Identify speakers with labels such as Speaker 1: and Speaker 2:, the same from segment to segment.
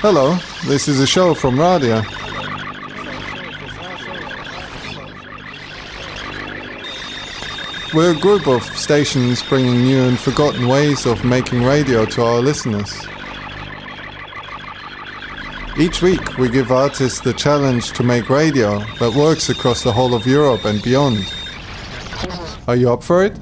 Speaker 1: Hello, this is a show from Radia. We're a group of stations bringing new and forgotten ways of making radio to our listeners. Each week, we give artists the challenge to make radio that works across the whole of Europe and beyond. Are you up for it?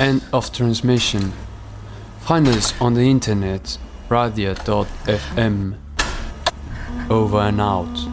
Speaker 2: End of transmission. Find us on the internet, radia.fm. Over and out.